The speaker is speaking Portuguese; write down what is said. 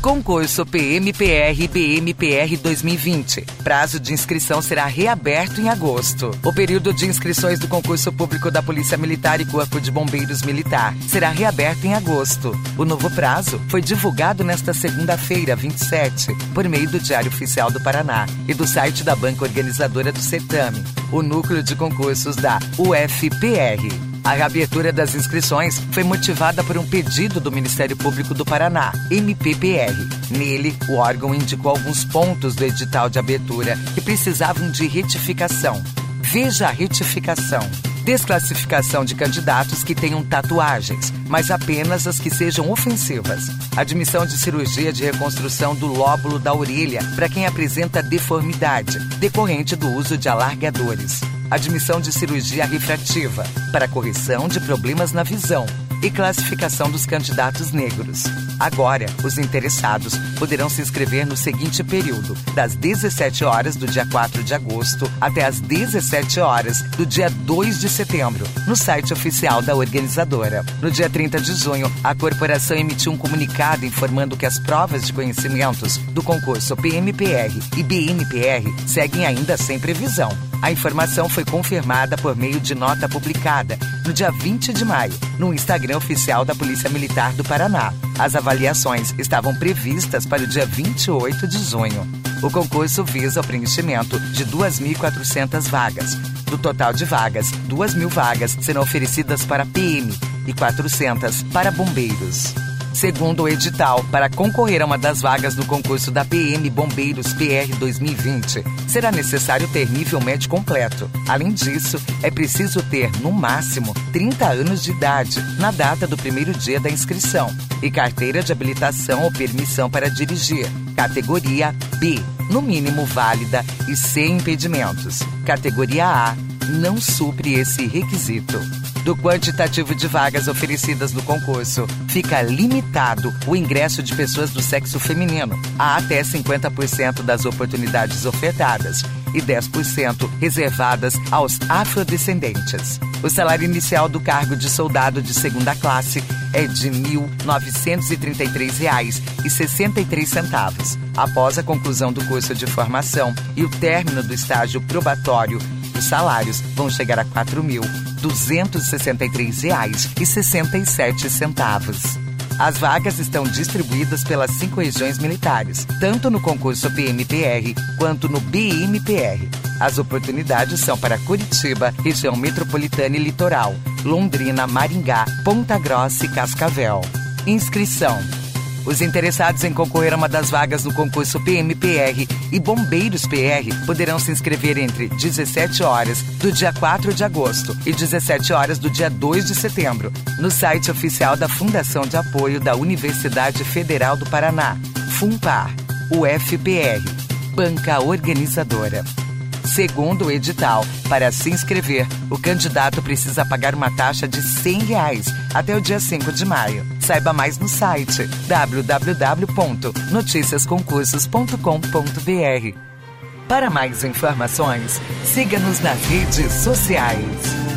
Concurso PMPR BMPR 2020. Prazo de inscrição será reaberto em agosto. O período de inscrições do concurso público da Polícia Militar e Corpo de Bombeiros Militar será reaberto em agosto. O novo prazo foi divulgado nesta segunda-feira, 27, por meio do Diário Oficial do Paraná e do site da banca organizadora do certame, o núcleo de concursos da UFPR. A reabertura das inscrições foi motivada por um pedido do Ministério Público do Paraná, MPPR. Nele, o órgão indicou alguns pontos do edital de abertura que precisavam de retificação. Veja a retificação. Desclassificação de candidatos que tenham tatuagens, mas apenas as que sejam ofensivas. Admissão de cirurgia de reconstrução do lóbulo da orelha para quem apresenta deformidade, decorrente do uso de alargadores admissão de cirurgia refrativa para correção de problemas na visão e classificação dos candidatos negros. Agora, os interessados poderão se inscrever no seguinte período: das 17 horas do dia 4 de agosto até as 17 horas do dia 2 de setembro, no site oficial da organizadora. No dia 30 de junho, a corporação emitiu um comunicado informando que as provas de conhecimentos do concurso PMPR e BMPR seguem ainda sem previsão. A informação foi confirmada por meio de nota publicada no dia 20 de maio, no Instagram oficial da Polícia Militar do Paraná. As avaliações estavam previstas para o dia 28 de junho. O concurso visa o preenchimento de 2.400 vagas. Do total de vagas, 2.000 vagas serão oferecidas para PM e 400 para bombeiros. Segundo o edital, para concorrer a uma das vagas do concurso da PM Bombeiros PR 2020, será necessário ter nível médio completo. Além disso, é preciso ter, no máximo, 30 anos de idade na data do primeiro dia da inscrição e carteira de habilitação ou permissão para dirigir, categoria B, no mínimo válida e sem impedimentos. Categoria A não supre esse requisito. Do quantitativo de vagas oferecidas no concurso, fica limitado o ingresso de pessoas do sexo feminino a até 50% das oportunidades ofertadas e 10% reservadas aos afrodescendentes. O salário inicial do cargo de soldado de segunda classe é de R$ 1.933,63. Após a conclusão do curso de formação e o término do estágio probatório, os salários vão chegar a R$ 4.263,67. As vagas estão distribuídas pelas cinco regiões militares, tanto no concurso PMPR quanto no BMPR. As oportunidades são para Curitiba, região metropolitana e litoral, Londrina, Maringá, Ponta Grossa e Cascavel. Inscrição os interessados em concorrer a uma das vagas do concurso PMPR e Bombeiros PR poderão se inscrever entre 17 horas do dia 4 de agosto e 17 horas do dia 2 de setembro no site oficial da Fundação de Apoio da Universidade Federal do Paraná, FUNPAR, UFPR, banca organizadora. Segundo o edital, para se inscrever, o candidato precisa pagar uma taxa de 100 reais até o dia 5 de maio. Saiba mais no site www.noticiasconcursos.com.br. Para mais informações, siga-nos nas redes sociais.